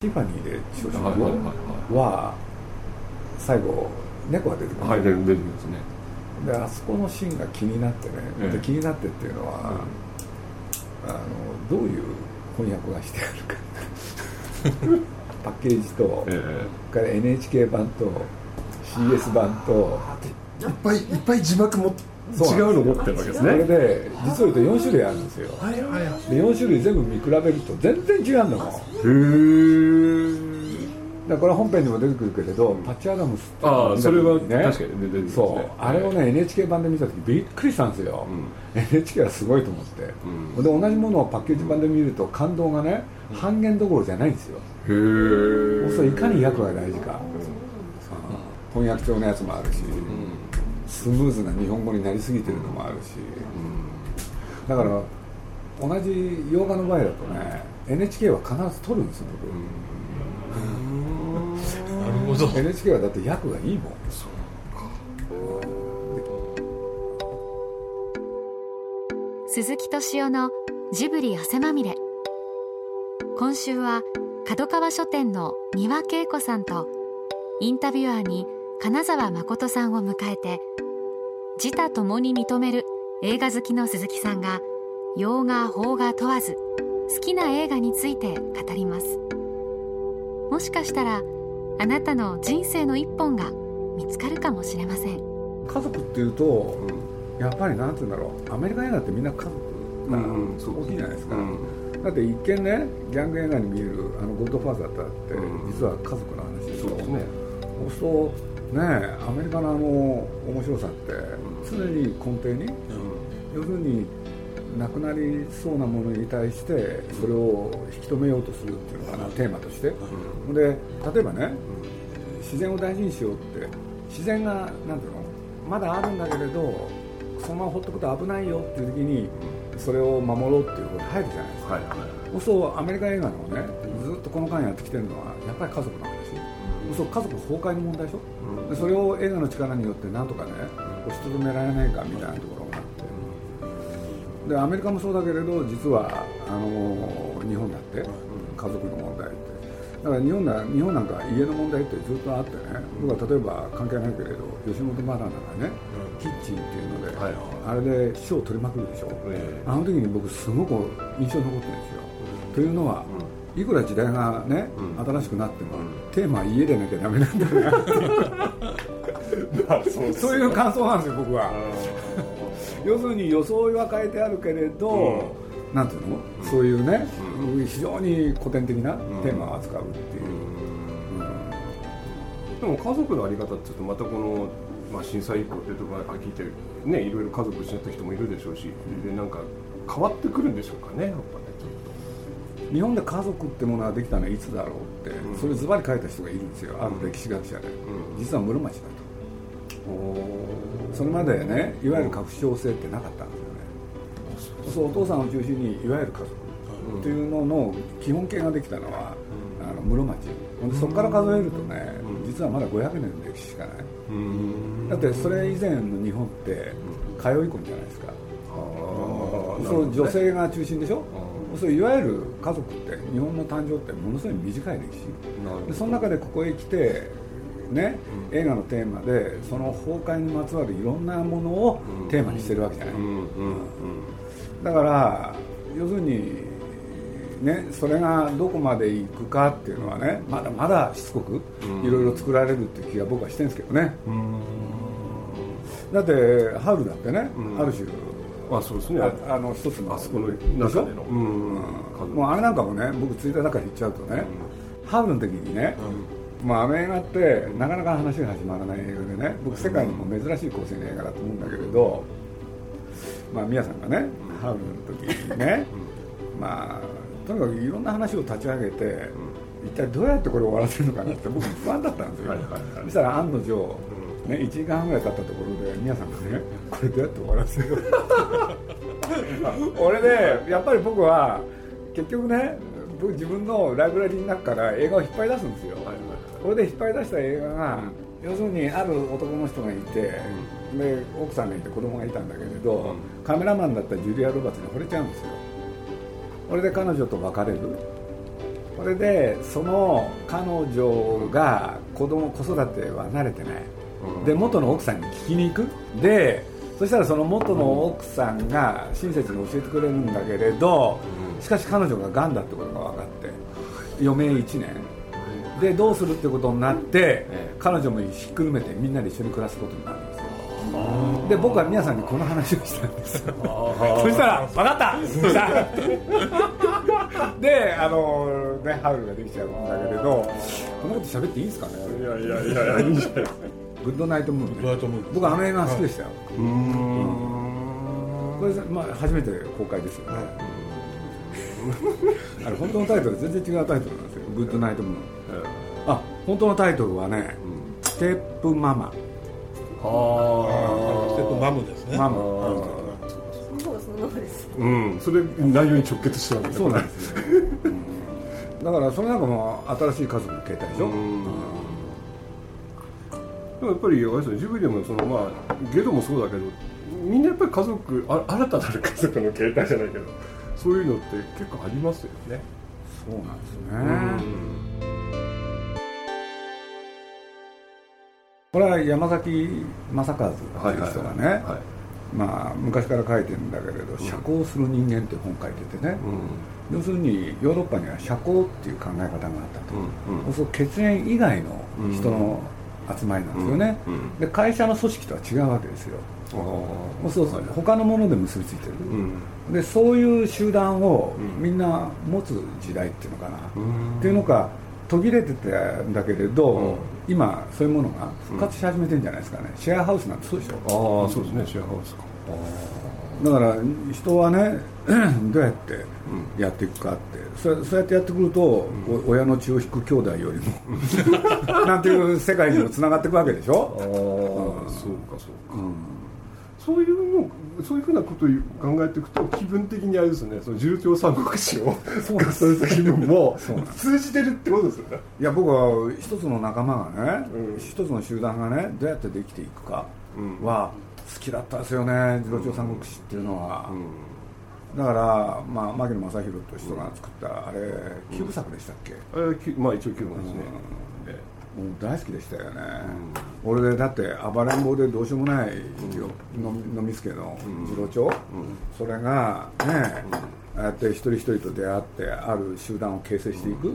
ティファニーで朝食はいはいはいは最後猫が出てくる、はい出る出るんですね。であそこのシーンが気になってね、ええ。で気になってっていうのは、あのどういう翻訳がしてあるか。パッケージと、えそれから NHK 版と CS 版といっぱいいっぱい字幕もそう違うの持ってるわけですそれねで実を言うと4種類あるんですよ。はいはいはい。で4種類全部見比べると全然違うんだもんだかへえらこれ本編にも出てくるけれどパッチ・アダムスってああそれはね確かに出てるそう。あれをね NHK 版で見た時びっくりしたんですよ、NHK はすごいと思って、うん。で同じものをパッケージ版で見ると感動がね半減どころじゃないんですよ、へえそういかに役が大事か、翻訳帳のやつもあるし、スムーズな日本語になりすぎてるのもあるし、だから同じ洋画の場合だとね NHK は必ず撮るんですよなるほど僕 NHK はだって役がいいもん。鈴木敏夫のジブリ汗まみれ。今週は角川書店の三輪恵子さんとインタビュアーに金沢誠さんを迎えて自他ともに認める映画好きの鈴木さんが洋画邦画問わず好きな映画について語ります。もしかしたらあなたの人生の一本が見つかるかもしれません。家族っていうと、やっぱりなんて言うんだろう。アメリカ映画ってみんな家族がうんうんそう大きいじゃないですか、うん。だって一見ねギャング映画に見えるあのゴッドファーザーだって、うん。実は家族の話でしょそう。ですねそうするとねアメリカのあの面白さって常に根底に、要するになくなりそうなものに対してそれを引き止めようとするっていうのかなテーマとして、で例えばね、自然を大事にしようって自然がなんていうのまだあるんだけれどそのまま放っとくと危ないよっていう時にそれを守ろうっていう方に入るじゃないですか。はいはい。そうアメリカ映画のねずっとこの間やってきてるのはやっぱり家族の話そう家族崩壊の問題でしょ、でそれを映画の力によってなんとかね押しとどめられないかみたいなところがあって。でアメリカもそうだけれど実はあの日本だって家族の問題って。だから日本だ日本なんか家の問題ってずっとあってね。僕は例えば関係ないけれど吉本バナナがね、キッチンっていうので、はいあれで賞を取りまくるでしょ、えあの時に僕すごく印象に残ってるんですよ、というのは、いくら時代がね、うん。新しくなっても、テーマは家でなきゃダメなんだなっていう。そうそういう感想なんですよ僕は。要するに装いは変えてあるけれど、なんていうの、そういうね、非常に古典的なテーマを扱うっていう、でも家族のあり方っていうとまたこの、まあ、震災以降ってところ聞いてねいろいろ家族失った人もいるでしょうしでなんか変わってくるんでしょうかねやっぱね日本で家族ってものができたのはいつだろう？それズバリ書いた人がいるんですよ。ある歴史学者で、うん。実は室町だと。それまでねいわゆる拡張性ってなかったんですよね。そうお父さんを中心にいわゆる家族っていうのの基本形ができたのは、あの室町。そこから数えるとね、実はまだ500年の歴史しかない。うん。だってそれ以前の日本って通い込みじゃないですか。そう女性が中心でしょ？そういわゆる家族って日本の誕生ってものすごい短い歴史。でその中でここへ来てね、映画のテーマでその崩壊にまつわるいろんなものをテーマにしてるわけじゃない、うんうんだから要するにねそれがどこまでいくかっていうのはねまだまだしつこくいろいろ作られるっていう気が僕はしてるんですけどね。だってハウルだってね、うん。ある種あそうですね。ああの一つの。あそこの中での。うん。もうあれなんかもね僕ツイッターの中で言っちゃうとね、ハウルの時にね、まあ、アメ映画ってなかなか話が始まらない映画でね僕世界にも珍しい構成の映画だと思うんだけれど、まあ、宮さんがねハウルの時にね、まあとにかくいろんな話を立ち上げて、一体どうやってこれを終わらせるのかなって僕不安だったんですよ、そしたら案の定、ね、1時間半ぐらい経ったところで宮さんがねこれどうやって終わらせる 俺ねやっぱり僕は結局ね僕自分のライブラリーの中から映画を引っ張り出すんですよ、これで引っ張り出した映画が、要するにある男の人がいて、で奥さんがいて子供がいたんだけれど、カメラマンだったジュリア・ロバーツに惚れちゃうんですよ。これで彼女と別れる。それでその彼女が子供子育ては慣れてない、うんで元の奥さんに聞きに行く。でそしたらその元の奥さんが親切に教えてくれるんだけれどしかし彼女ががんだってことが分かって余命1年。でどうするってことになってえ彼女もひっくるめてみんなで一緒に暮らすことになるんですよ。で僕は皆さんにこの話をしたんですよ。そしたら「分かった!」であのねハウルができちゃうんだけれどこんなこと喋っていいですかね。いやいやいやいやいいんじゃないグッドナイトムーンねグッドナイトムーン。僕あの映画好きでしたよ、うーん。これ、まあ、初めて公開ですよね、あれ本当のタイトル全然違うタイトルなんですよ。グッドナイトムーン。あ本当のタイトルはね、ステップママ。はステップマムですね。ママ。その方がそのままですうんそれ内容に直結してるわけだそうなんですよ、うん。だからその中も新しい家族の形態でしょ、うんでもやっぱりあれですジブリでもそのまあゲドもそうだけどみんなやっぱり家族あ新たなる家族の形態じゃないけどそういうのって結構ありますよね。そうなんですね、これは山崎正和っていう人がね、はいまあ、昔から書いてるんだけれど「社交する人間」って本書いててね、要するにヨーロッパには社交っていう考え方があったと、うんうん。そうすると血縁以外の人の集まりなんですよね、うんうん。で会社の組織とは違うわけですよ。あそうそうそう他のもので結びついてる、うん。でそういう集団をうん。みんな持つ時代っていうのかな、うん。っていうのか途切れてたんだけれど、うん。今そういうものが復活し始めてるんじゃないですかね、シェアハウスなんてそうでしょ。ああそうですね。シェアハウスか。だから人はねどうやってやっていくかって。そそうやってやってくると、お親の血を引く兄弟よりも なんていう世界にもつながっていくわけでしああょ、そうかそうか。うんそういうのそういうふうなことを考えていくと気分的にあれですねその重長三国志を合算した気分も通じてるってことですよね。いや僕は一つの仲間がね、うん。一つの集団がねどうやってできていくかうんは好きだったですよね次郎長三国志っていうのは、だから、まあ、牧野正弘という人が作ったあれ9部作でしたっけ、えきまあ一応9分ですね、えもう大好きでしたよね、俺でだって暴れん坊でどうしようもないよ、の飲みつけの次郎長、それがね、ああやって一人一人と出会ってある集団を形成していく、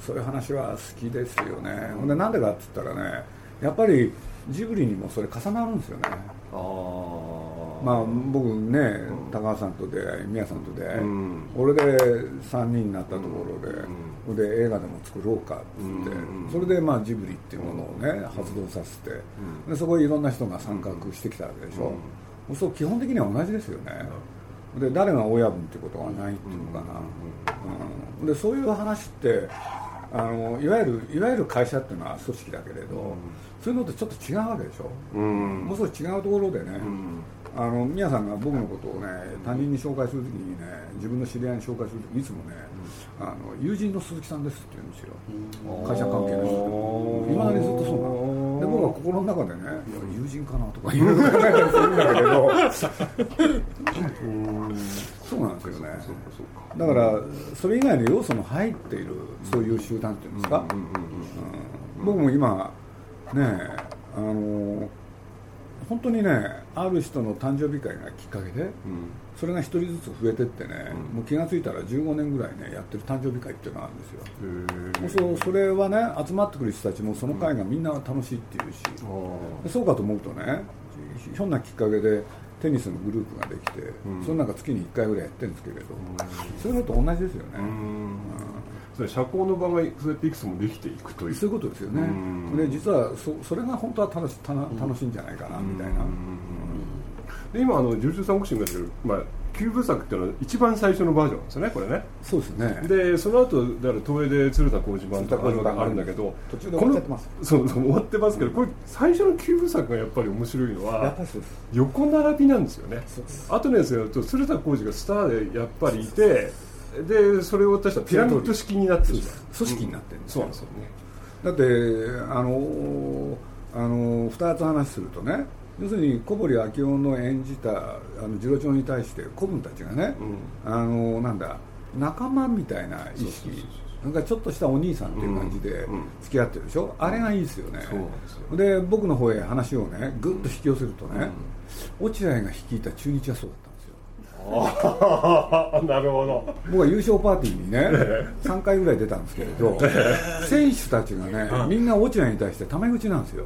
そういう話は好きですよね、ほんでなんでかって言ったらねやっぱりジブリにもそれ重なるんですよね。ああまあ僕ね高橋さんと出会い宮さんと出会い、うん。俺で3人になったところで,、で映画でも作ろうかっつって、うんそれでまあジブリっていうものをね発動させて、でそこにいろんな人が参画してきたわけでしょ、そう基本的には同じですよね、で誰が親分ってことはないっていうのかな、うん。でそういう話ってあのいわゆるいわゆる会社っていうのは組織だけれど、そういうのとちょっと違うわけでしょ、うん。もう少し違うところでね、うんあの宮さんが僕のことをね他人に紹介するときにね自分の知り合いに紹介するときいつもね、あの友人の鈴木さんですって言うんですよ、会社関係の人。いまだにずっとそうなの。で僕は心の中でねいや友人かなとか言う考えたりするんだけれど。そうなんですよね。だからそれ以外の要素の入っているそういう集団っていうんですか、うん。僕も今ねあの本当にねある人の誕生日会がきっかけで、それが一人ずつ増えてってね、もう気が付いたら15年ぐらいねやってる誕生日会っていうのがあるんですよ、そうそれはね集まってくる人たちもその会がみんな楽しいっていうし、でそうかと思うとねひひょんなきっかけでテニスのグループができて、その中月に1回ぐらいやってるんですけれど、そういうのと同じですよね、それ社交の場がそうやっていくつもできていくという。そういうことですよね、うん。で実はそそれが本当は楽し楽しいんじゃないかなみたいな、で今あの重々三国志見ますけど、まあ、9部作っていうのは一番最初のバージョンですよねこれね。そうですね。でその後だから東映で鶴田浩二版とかあるんだけど途中で終わってます。そうそう終わってますけどこれ最初の9部作がやっぱり面白いのは横並びなんですよね。そうです。後のやつやると鶴田浩二がスターでやっぱりいてでそれを私はピラミッド式になってしまう組織になってるんですよそうなんですよね。だってあのあの2つ話するとね要するに小堀明夫の演じたあの次郎長に対して子分たちがね、あのなんだ仲間みたいな意識なんかちょっとしたお兄さんっていう感じでうん。付き合ってるでしょ、あれがいいですよね、で僕の方へ話をねぐっと引き寄せるとね、落合が率いた中日はそうだったんですよなるほど。僕は優勝パーティーにね3回ぐらい出たんですけれど選手たちがねみんな落合に対してタメ口なんですよ。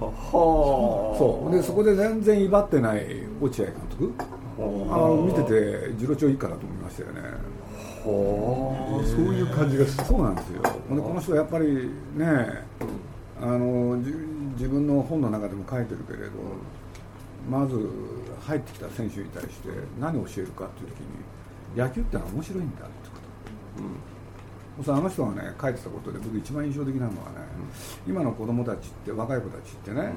はそう。でそこで全然威張ってない落合監督。あの見てて次郎長いいかなと思いましたよね。あそういう感じがしてそうなんですよ。でこの人はやっぱりねあのじ自分の本の中でも書いてるけれどまず入ってきた選手に対して何を教えるかっていう時に野球ってのは面白いんだってこと、そうあの人がね書いてたことで僕一番印象的なのはね、今の子供たちって若い子たちってね、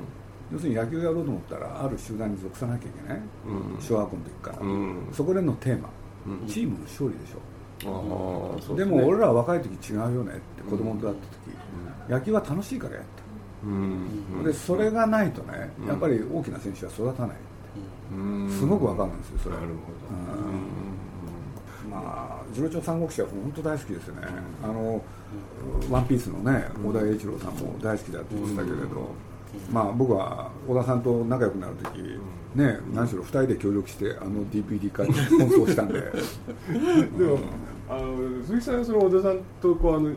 要するに野球やろうと思ったらある集団に属さなきゃいけない、うん。小学校の時から、うん。そこでのテーマ、うん。チームの勝利でしょ。うですも俺らは若い時違うよねって子供と会った時、野球は楽しいからやった、うんでそれがないとねやっぱり大きな選手は育たない、うん。すごくわかるんですよそれ。なるほうん。まあ次郎長三国志は本当大好きですよね、あのワンピースのね小田栄一郎さんも大好きだって言ってたけれど、まあ僕は小田さんと仲良くなる時、ね何しろ2人で協力してあの DPD 化に奔走したんで。ど でもあの鈴木さんがその小田さんとこうあの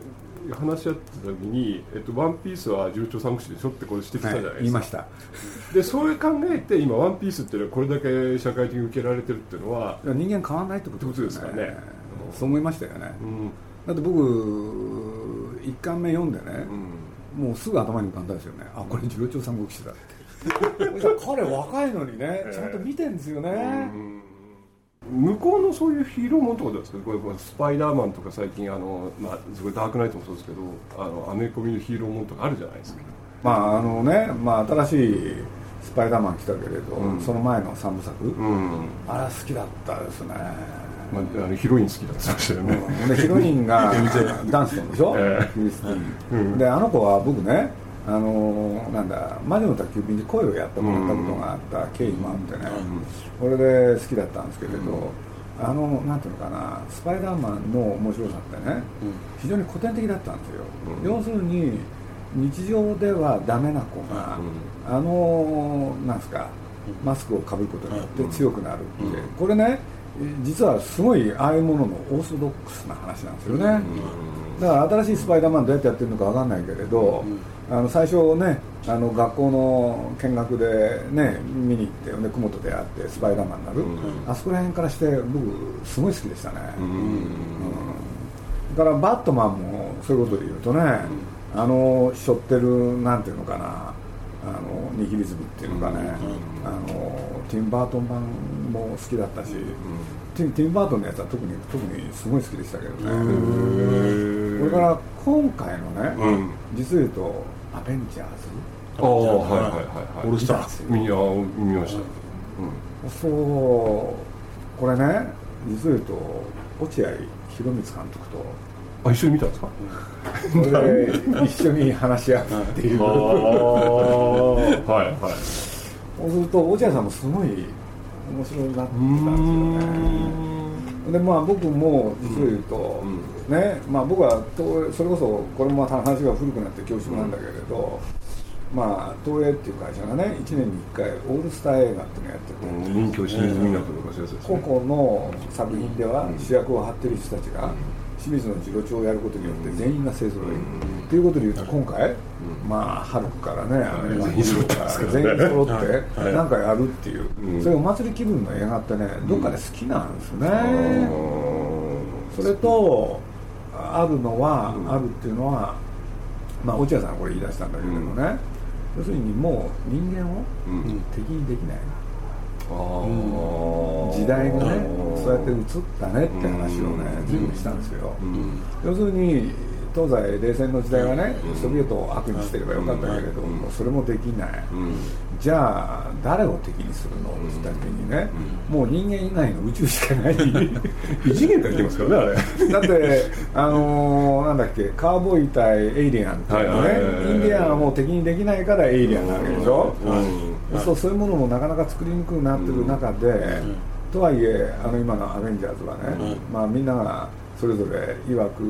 話し合ってた時に「えっと、ワンピースは重長三国志でしょ?」ってこう指摘したじゃないですか、はい言いました。でそういう考えて今「ワンピースっていうのはこれだけ社会的に受けられてるっていうのは、人間変わらないってことですよってことですかね。そう思いましたよね、うん。だって僕一巻目読んでね、もうすぐ頭に浮かんだんですよね。あこれ次郎長三国志だって。彼若いのにねちゃんと見てんですよね、向こうのそういうヒーローもんとかですか？これこれスパイダーマンとか最近あの、まあ、すごいダークナイトもそうですけどあのアメコミのヒーローもんとかあるじゃないですか。まああのね、まあ、新しいスパイダーマン来たけれど、うん。その前の三部作、うん、あれは好きだったですね、まあ、あのヒロイン好きだって言ってましたよね、うん。でヒロインが ダンストンでしょ、えー。ンうん。であの子は僕ねあのなんだ魔女の宅急便で声をやってもらったことがあった経緯もあってね、これで好きだったんですけれど、あのなんていうのかなスパイダーマンの面白さってね、非常に古典的だったんですよ、要するに日常ではダメな子が、あのなんですかマスクをかぶることによって強くなるって、これね実はすごいああいうもののオーソドックスな話なんですよね、だから新しいスパイダーマンどうやってやってるのか分かんないけれど、あの最初ねあの学校の見学でね見に行ってで雲と出会ってスパイダーマンになる、あそこら辺からして僕すごい好きでしたね、だからバットマンもそういうことで言うとね、あの背負ってるなんていうのかなあのニヒリズムっていうのかね、あのティン・バートン版も好きだったし、ティンティン・バートンのやつは特に特にすごい好きでしたけどね、これから今回のね、うん。実を言うとアベンジャーズ？ああはいはいはいはい。オールスター見あ見ました、そうこれね実を言うと落合博満監督とあ一緒に見たんですか？一緒に話し合うっていう。あはいはい。そうすると落合さんもすごい面白いなってたんですよね。でまあ僕も実を言うと、ねまあ僕はそれこそこれも話が古くなって恐縮なんだけれど、まあ東映っていう会社がね1年に1回オールスター映画っていうのをやってて、ういうやつです個ね々の作品では主役を張ってる人たちが清水の次郎長をやることによって全員が勢ぞろい。ということでいうと今回まあハルクからねアメリカ全員揃ってなんかやるっていうそういうお祭り気分の映画ってねどっかで好きなんですね。それとあるのはあるっていうのはまあ落合さんがこれ言い出したんだけれどもね要するにもう人間を敵にできない時代がねそうやって移ったねって話をね随分したんですよ、要するに東西冷戦の時代はね、ソビエトを悪にしてればよかったけれども、それもできない、じゃあ誰を敵にするのって言った時にね、もう人間以外の宇宙しかない。異次元から言ってますからねあれ。だって、あのーなんだっけカーボーイ対エイリアンっていうのね、インディアンはもう敵にできないからエイリアンなわけでしょ、うんそうそういうものもなかなか作りにくくなってる中で、とはいえあの今のアベンジャーズはね、まあ、みんながそれぞれ曰く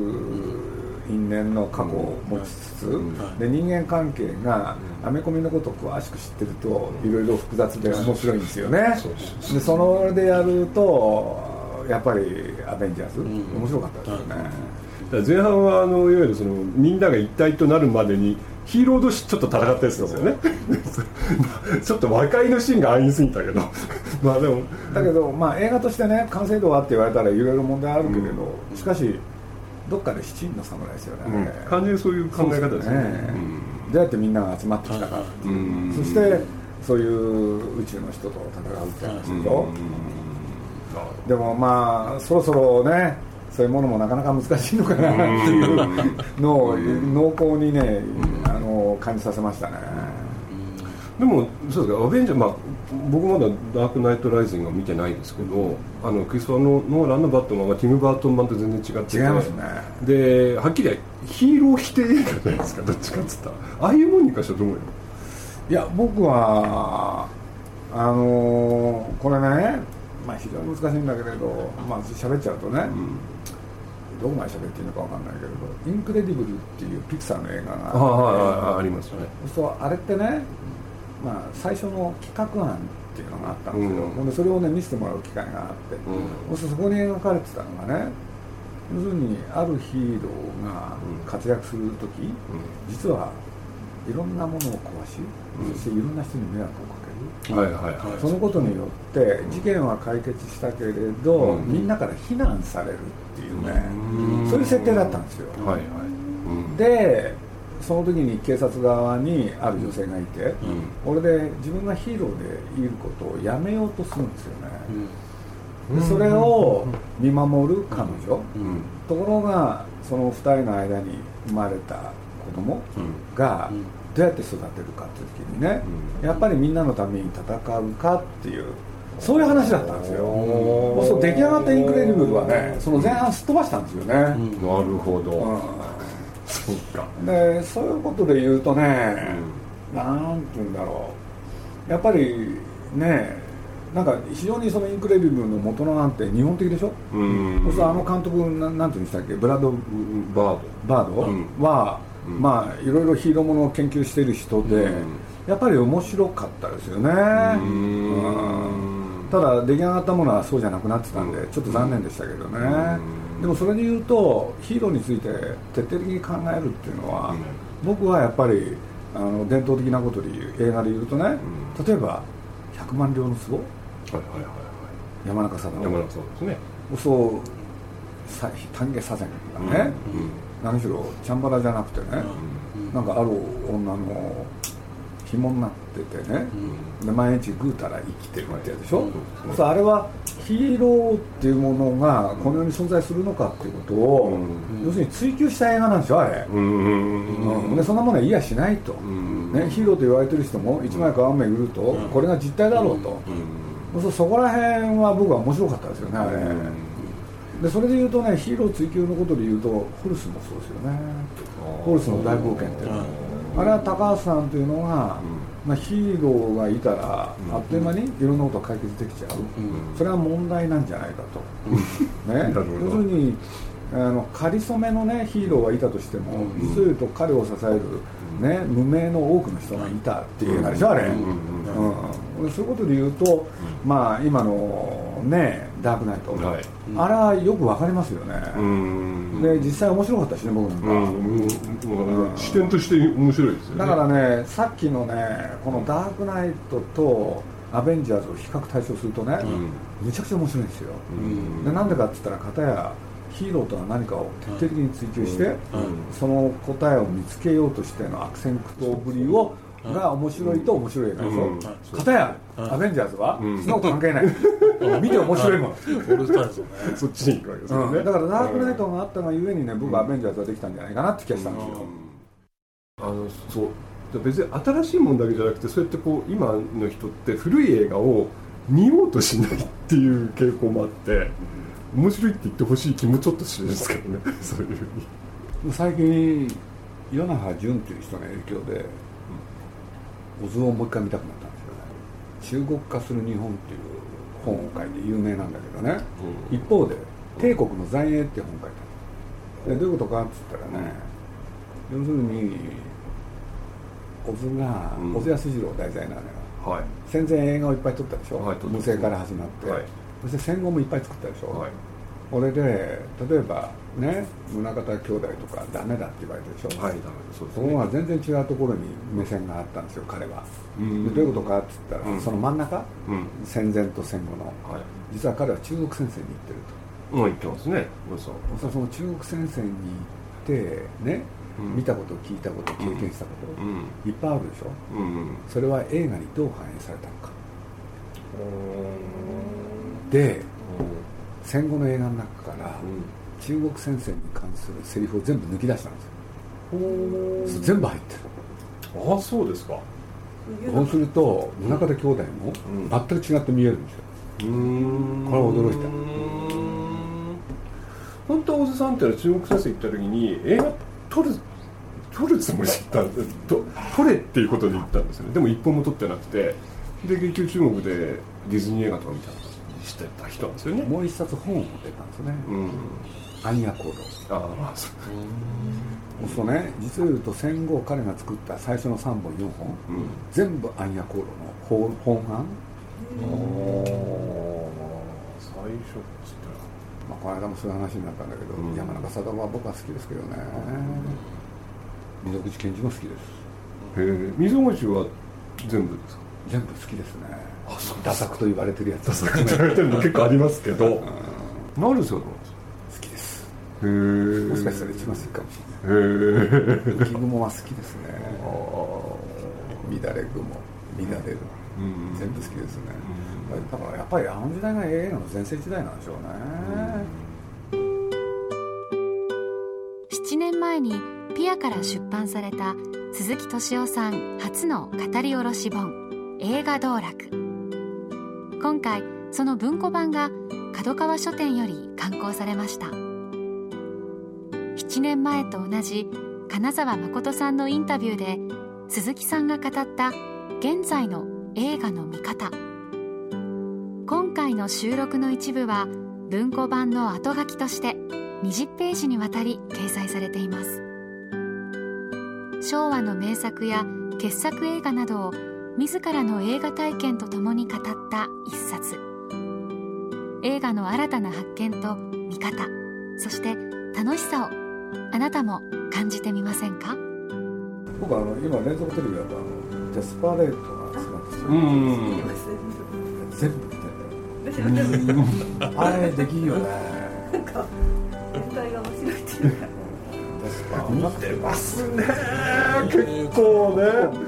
因縁の過去を持ちつつ、で人間関係がアメコミのことを詳しく知ってるといろいろ複雑で面白いんですよね。でそのでやるとやっぱりアベンジャーズ、面白かったですよね、前半はあのいわゆるそのみんなが一体となるまでにヒーロー同士ちょっと戦ったですよね。ちょっと和解のシーンが安易すぎたけど。まあでもだけど、まあ、映画としてね完成度はって言われたらいろいろ問題あるけれど、しかしどっかで七人の侍ですよね、うん、完全にそういう考え方ですね。ね、うん、どうやってみんなが集まってきたかっていう、そしてそういう宇宙の人と戦うって話でしょ、でもまあそろそろねそういうものもなかなか難しいのかなっていうのを濃厚にねあの感じさせましたね。でもそうですか。アベンジャー、まあ、僕まだ「ダークナイト・ライジング」は見てないですけどあのクリストファー・ノーランのバットマンはティム・バートン版と全然違ってて違いますね。ではっきりヒーロー否定映画じゃないですかどっちかっつったら。ああいうもんにかしたらどう思ういや僕はあのー、これね、まあ、非常に難しいんだけれど、まあ喋っちゃうとね、うんどこまで喋っていいのか分かんないけれど「インクレディブル」っていうピクサーの映画がああありますね。そうあれってね、まあ、最初の企画案っていうのがあったんですけど、うん、でそれをね見せてもらう機会があって、うん、そそこに描かれてたのがね要するにあるヒーローが活躍する時、うん、実はいろんなものを壊し、そしていろんな人に迷惑をかける、はいはいはい、そのことによって事件は解決したけれど、みんなから非難されるっていうね、そういう設定だったんですよ、はいはい。でその時に警察側にある女性がいて、これで自分がヒーローでいることをやめようとするんですよね、でそれを見守る彼女、ところがその2人の間に生まれた子供がどうやって育てるかっていう時にね、やっぱりみんなのために戦うかっていうそういう話だったんですよ。そう出来上がったインクレディブルはねその前半すっ飛ばしたんですよね、なるほど、うん、そうか。でそういうことで言うとね、うん、なんて言うんだろう。やっぱりねなんか非常にそのインクレディブルの元のなんて日本的でしょ？うん。そうあの監督ななんて言うんでしたっけ？ブラッド・バード。バード、うん、は、まあいろいろヒーローものを研究している人で、やっぱり面白かったですよね。うん。ただ出来上がったものはそうじゃなくなってたんでちょっと残念でしたけどね、でもそれで言うとヒーローについて徹底的に考えるっていうのは、僕はやっぱりあの伝統的なことで言う映画で言うとね、例えば「100万両の壺」はいはいはいはい、山中さん山中さんですね。そう丹下左遷がね、何しろチャンバラじゃなくてね、なんかある女の紐になっててね、うん、で毎日ぐうたら生きてるってやつでしょ、うん、そうあれはヒーローっていうものがこの世に存在するのかっていうことを、うん、要するに追求した映画なんですよあれ、うんでそんなものは嫌しないと、ね、ヒーローと言われてる人も一枚皮目売るとこれが実態だろうと、うん、そこら辺は僕は面白かったですよねあれ、でそれで言うとねヒーロー追求のことで言うとホルスもそうですよね。ホルスの大冒険っていうの。は。あれは高橋さんというのが、まあ、ヒーローがいたら、あっという間にいろんなことが解決できちゃう、それは問題なんじゃないかと、ね、要するにあの仮初めの、ね、ヒーローがいたとしても、実を言うと彼を支える、ね、無名の多くの人がいたっていう映画でしょ、あれ、うん、そういうことで言うと、まあ、今の、ね、ダークナイト、はい、あれはよくわかりますよね、で実際面白かったしね、僕なんか、うん。視点として面白いですよね。だからね、さっきのね、このダークナイトと、アベンジャーズを比較対象するとね、めちゃくちゃ面白いんですよ、でなんでかって言ったら、片やヒーローとは何かを徹底的に追求して、その答えを見つけようとしての悪戦苦闘ぶりをが面白いと面白い映画でしょ、かたやアベンジャーズは、そんなこと関係ない。見て面白いもん。そっちに行くわけですよね、だからダークナイトがあったがゆえにね僕はアベンジャーズはできたんじゃないかなって気がしたんですよ、あのそう。別に新しいもんだけじゃなくてそうやってこう今の人って古い映画を見ようとしないっていう傾向もあって面白いって言ってほしい気もちょっとするんですけどね。そういうふうに。最近与那覇淳っていう人の影響でオズをもう一回見たくなったんですよね。中国化する日本っていう本を書いて有名なんだけどね、うん、一方で「帝国の残影」って本を書いでどういうことかっつったらね要するに小津が、うん。小津安二郎題材なのよ。はい。戦前映画をいっぱい撮ったでしょ、はい無声から始まって、はい。そして戦後もいっぱい作ったでしょ、はいこれで例えばね宗像兄弟とかダメだって言われてるでしょ、はいダメだそうですそこは全然違うところに目線があったんですよ彼は、うん。でどういうことかって言ったら、うん。その真ん中、うん。戦前と戦後の。はい。実は彼は中国戦線に行ってると。もう言ってますね。そうその中国戦線に行ってね、うん。見たこと聞いたこと経験したこと、うん。いっぱいあるでしょ？それは映画にどう反映されたのか。で戦後の映画の中から中国戦線に関するセリフを全部抜き出したんですよ。全部入ってる。ああそうですか。そうすると宗像兄弟もうん。全く違って見えるんですよ。うーん。これは驚いた。うーん本当は大津さんってのは中国先生行った時に映画撮る撮るつもりだったんでと撮れっていうことで言ったんですよね。でも一本も撮ってなくて。で結局中国でディズニー映画とか見たりしてた人なんですよね。もう一冊本を持ってたんですよね。うん「暗夜行動」ああまあそう。そうね。実を言うと戦後彼が作った最初の3本4本。うん。全部暗夜行動の本本案、最初っつったまあ、この間もそういう話になったんだけど、うん。山中貞は僕は好きですけどね。溝口健二も好きです。らへえ。溝口は全部ですか？全部好きですね。ダ作と言われてるやつ。ダ作言われてるの 結構ありますけど。なるそうなんです好きです。へえもしかしたら一番好きかもしへえれない。浮雲は好きですね。乱れ雲。乱れる。うん。全部好きですね、だからやっぱりあの時代が映画の全盛時代なんでしょうね、7年前にピアから出版された鈴木敏夫さん初の語り下ろし本映画道楽。今回その文庫版が角川書店より刊行されました。7年前と同じ金沢誠さんのインタビューで鈴木さんが語った現在の映画の見方。今回の収録の一部は文庫版の後書きとして20ページにわたり掲載されています。昭和の名作や傑作映画などを自らの映画体験とともに語った一冊。映画の新たな発見と見方そして楽しさをあなたも感じてみませんか？僕はあの今連続テレビだとあのデスパレートがすごいんですよ、うん全部見てあれできんよね。なんか全体が面白いっていうか。デスパ見てますね。結構ね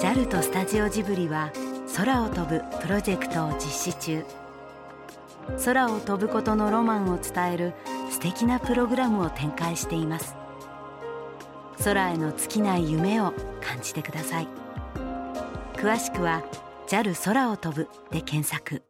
JAL とスタジオジブリは空を飛ぶプロジェクトを実施中。空を飛ぶことのロマンを伝える素敵なプログラムを展開しています。空への尽きない夢を感じてください。詳しくは JAL 空を飛ぶで検索。